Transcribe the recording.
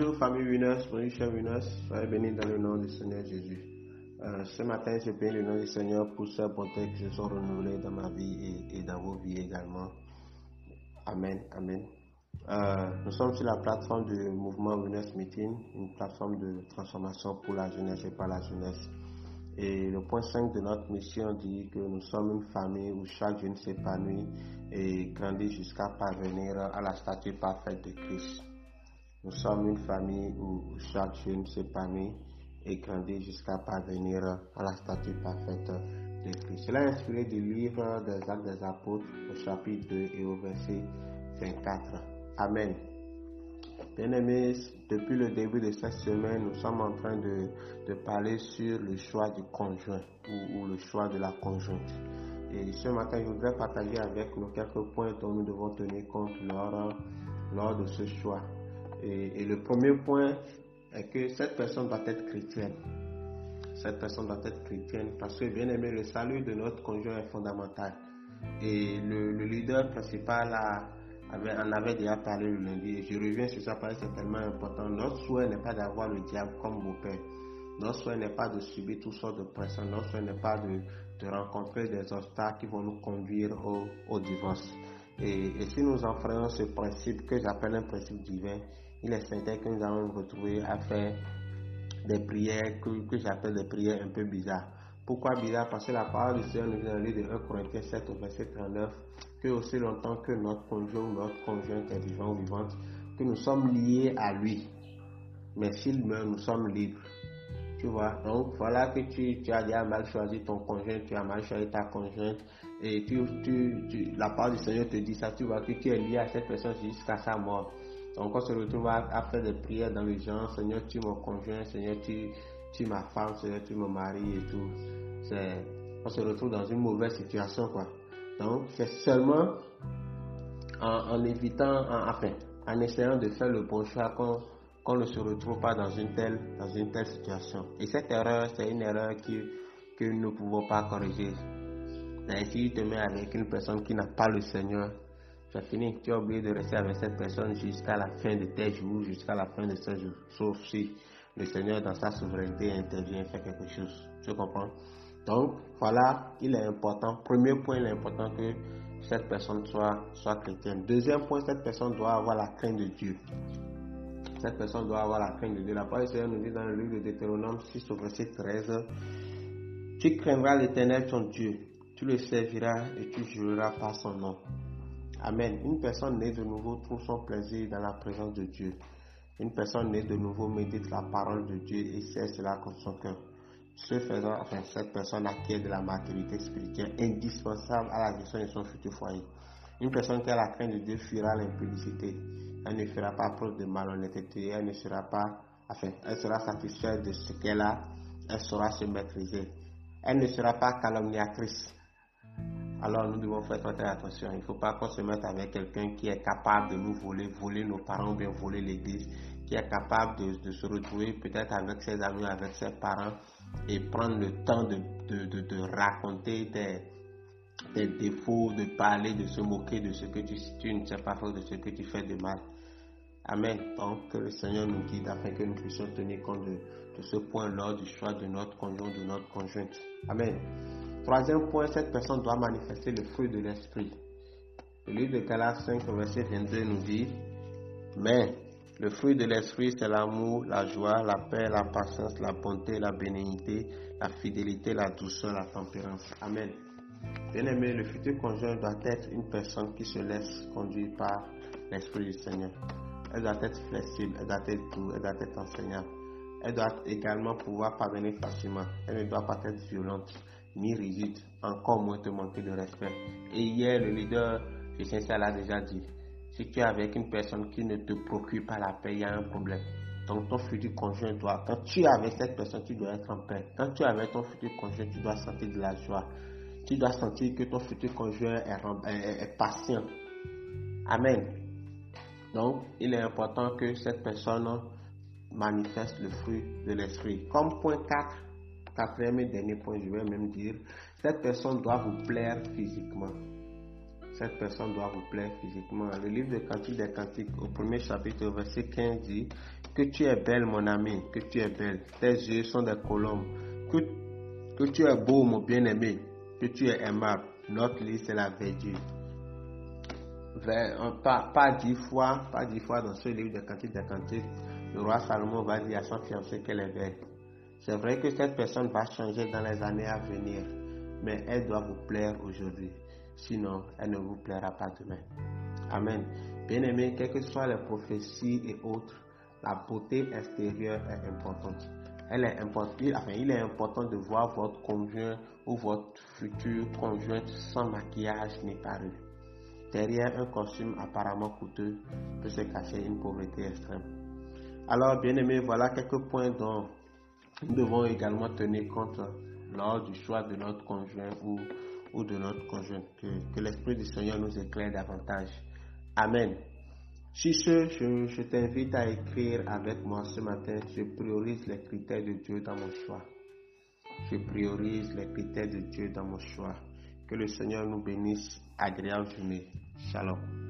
Bonjour famille Winners, bonjour chers Winners, soyez bénis dans le nom du Seigneur Jésus. Euh, ce matin, je bénis le nom du Seigneur pour sa bonté qui se sont renouvelées dans ma vie et, dans vos vies également. Amen, amen. Euh, nous sommes sur la plateforme du mouvement Winners Meeting, une plateforme de transformation pour la jeunesse et par la jeunesse. Et le point 5 de notre mission dit que nous sommes une famille où chaque jeune s'épanouit et grandit jusqu'à parvenir à la statue parfaite de Christ. Nous sommes une famille où chaque jeune s'épanouit et grandit jusqu'à parvenir à la statue parfaite de Christ. Cela est inspiré du livre des Actes des Apôtres au chapitre 2 et au verset 24. Amen. Bien-aimés, depuis le début de cette semaine, nous sommes en train de, parler sur le choix du conjoint ou, le choix de la conjointe. Et ce matin, je voudrais partager avec nous quelques points dont nous devons tenir compte lors, lors de ce choix. Et, le premier point est que cette personne doit être chrétienne. Cette personne doit être chrétienne parce que, bien aimé, le salut de notre conjoint est fondamental. Et le, leader principal avait, en avait déjà parlé le lundi. Je reviens sur ça parce que c'est tellement important. Notre souhait n'est pas d'avoir le diable comme pères. Notre souhait n'est pas de subir toutes sortes de pressions. Notre souhait n'est pas de, rencontrer des obstacles qui vont nous conduire au divorce. Et, si nous enfreignons ce principe que j'appelle un principe divin, il est certain que nous allons nous retrouver à faire des prières que, que j'appelle des prières un peu bizarres. Pourquoi bizarre Parce que la parole du Seigneur nous dit dans le livre de 1 Corinthiens 7 au verset 39 que aussi longtemps que notre conjoint ou notre conjointe est vivant ou vivante, que nous sommes liés à lui. Mais s'il meurt, nous sommes libres. Tu vois, donc voilà que tu, tu, as déjà mal choisi ton conjoint, tu as mal choisi ta conjointe, et tu, tu, la parole du Seigneur te dit ça, tu vois que tu es lié à cette personne jusqu'à sa mort. Donc on se retrouve à, faire des prières dans les gens, Seigneur, tu mon conjoint, Seigneur, tu, tu ma femme, Seigneur, tu mon mari et tout. On se retrouve dans une mauvaise situation, quoi. Donc c'est seulement en, évitant, en, enfin, en essayant de faire le bon choix qu'on ne se retrouve pas dans une telle, dans une telle situation. Et cette erreur, c'est une erreur que nous ne pouvons pas corriger. si tu te mets avec une personne qui n'a pas le Seigneur, tu fini. Tu as oublié de rester avec cette personne jusqu'à la fin de tes jours, jusqu'à la fin de tes jours. Sauf si le Seigneur, dans sa souveraineté, intervient et fait quelque chose. Tu comprends? Donc, voilà, il est important. Premier point, il est important que cette personne soit, soit chrétienne. Deuxième point, cette personne doit avoir la crainte de Dieu. Cette personne doit avoir la crainte de Dieu. La parole du Seigneur nous dit dans le livre de Deutéronome 6 au verset 13, Tu craindras l'éternel ton Dieu, tu le serviras et tu jureras par son nom. Amen. Une personne née de nouveau trouve son plaisir dans la présence de Dieu. Une personne née de nouveau médite la parole de Dieu et sait cela comme son cœur. Ce faisant, enfin, cette personne acquiert de la maturité spirituelle indispensable à la gestion de son futur foyer. Une personne qui a la crainte de Dieu fuira l'impudicité. Elle ne fera pas preuve de malhonnêteté. Elle ne sera pas, enfin, elle sera satisfaite de ce qu'elle a. Elle saura se maîtriser. Elle ne sera pas calomniatrice alors nous devons faire très attention. Il ne faut pas qu'on se mette avec quelqu'un qui est capable de nous voler, voler nos parents, bien voler l'église, qui est capable de, se retrouver peut-être avec ses amis, avec ses parents et prendre le temps de, de, raconter tes, tes, défauts, de parler, de se moquer de ce que tu, tu ne pas de ce que tu fais de mal. Amen. Donc que le Seigneur nous guide afin que nous puissions tenir compte de, ce point lors du choix de notre conjoint, de notre conjointe. Amen. Troisième point, cette personne doit manifester le fruit de l'esprit. Le livre de Galates 5, verset 22 nous dit, mais le fruit de l'esprit, c'est l'amour, la joie, la paix, la patience, la bonté, la bénignité, la fidélité, la douceur, la tempérance. Amen. Bien-aimé, le futur conjoint doit être une personne qui se laisse conduire par l'Esprit du Seigneur. Elle doit être flexible, elle doit être doux, elle doit être enseignante. Elle doit également pouvoir parvenir facilement. Elle ne doit pas être violente ni rigide, encore moins te manquer de respect. Et hier, le leader, sais ça l'a déjà dit. Si tu es avec une personne qui ne te procure pas la paix, il y a un problème. Donc ton futur conjoint doit, quand tu es avec cette personne, tu dois être en paix. Quand tu es avec ton futur conjoint, tu dois sentir de la joie. Tu dois sentir que ton futur conjoint est, patient. Amen. Donc, il est important que cette personne manifeste le fruit de l'esprit. Comme point 4, quatrième et dernier point, je vais même dire, cette personne doit vous plaire physiquement. cette personne doit vous plaire physiquement. Le livre de Cantique des Cantiques, au premier chapitre, verset 15, dit que tu es belle, mon ami, que tu es belle. Tes yeux sont des colombes. Que, que tu es beau, mon bien-aimé, que tu es aimable. Notre livre, c'est la verdure. Pas, pas dix fois, pas dix fois dans ce livre de Cantique des Cantiques, le roi Salomon va dire à son fiancé qu'elle est belle. C'est vrai que cette personne va changer dans les années à venir, mais elle doit vous plaire aujourd'hui. Sinon, elle ne vous plaira pas demain. Amen. Bien-aimé, quelles que soient les prophéties et autres, la beauté extérieure est importante. Elle est importante. Enfin, il est important de voir votre conjoint ou votre futur conjoint sans maquillage ni parure. Derrière un costume apparemment coûteux peut se cacher une pauvreté extrême. Alors, bien aimé, voilà quelques points dont nous devons également tenir compte lors du choix de notre conjoint ou, ou de notre conjoint. Que, que l'Esprit du Seigneur nous éclaire davantage. Amen. Si ce, je, je t'invite à écrire avec moi ce matin, je priorise les critères de Dieu dans mon choix. Je priorise les critères de Dieu dans mon choix. Que le Seigneur nous bénisse. Agréable journée. Shalom.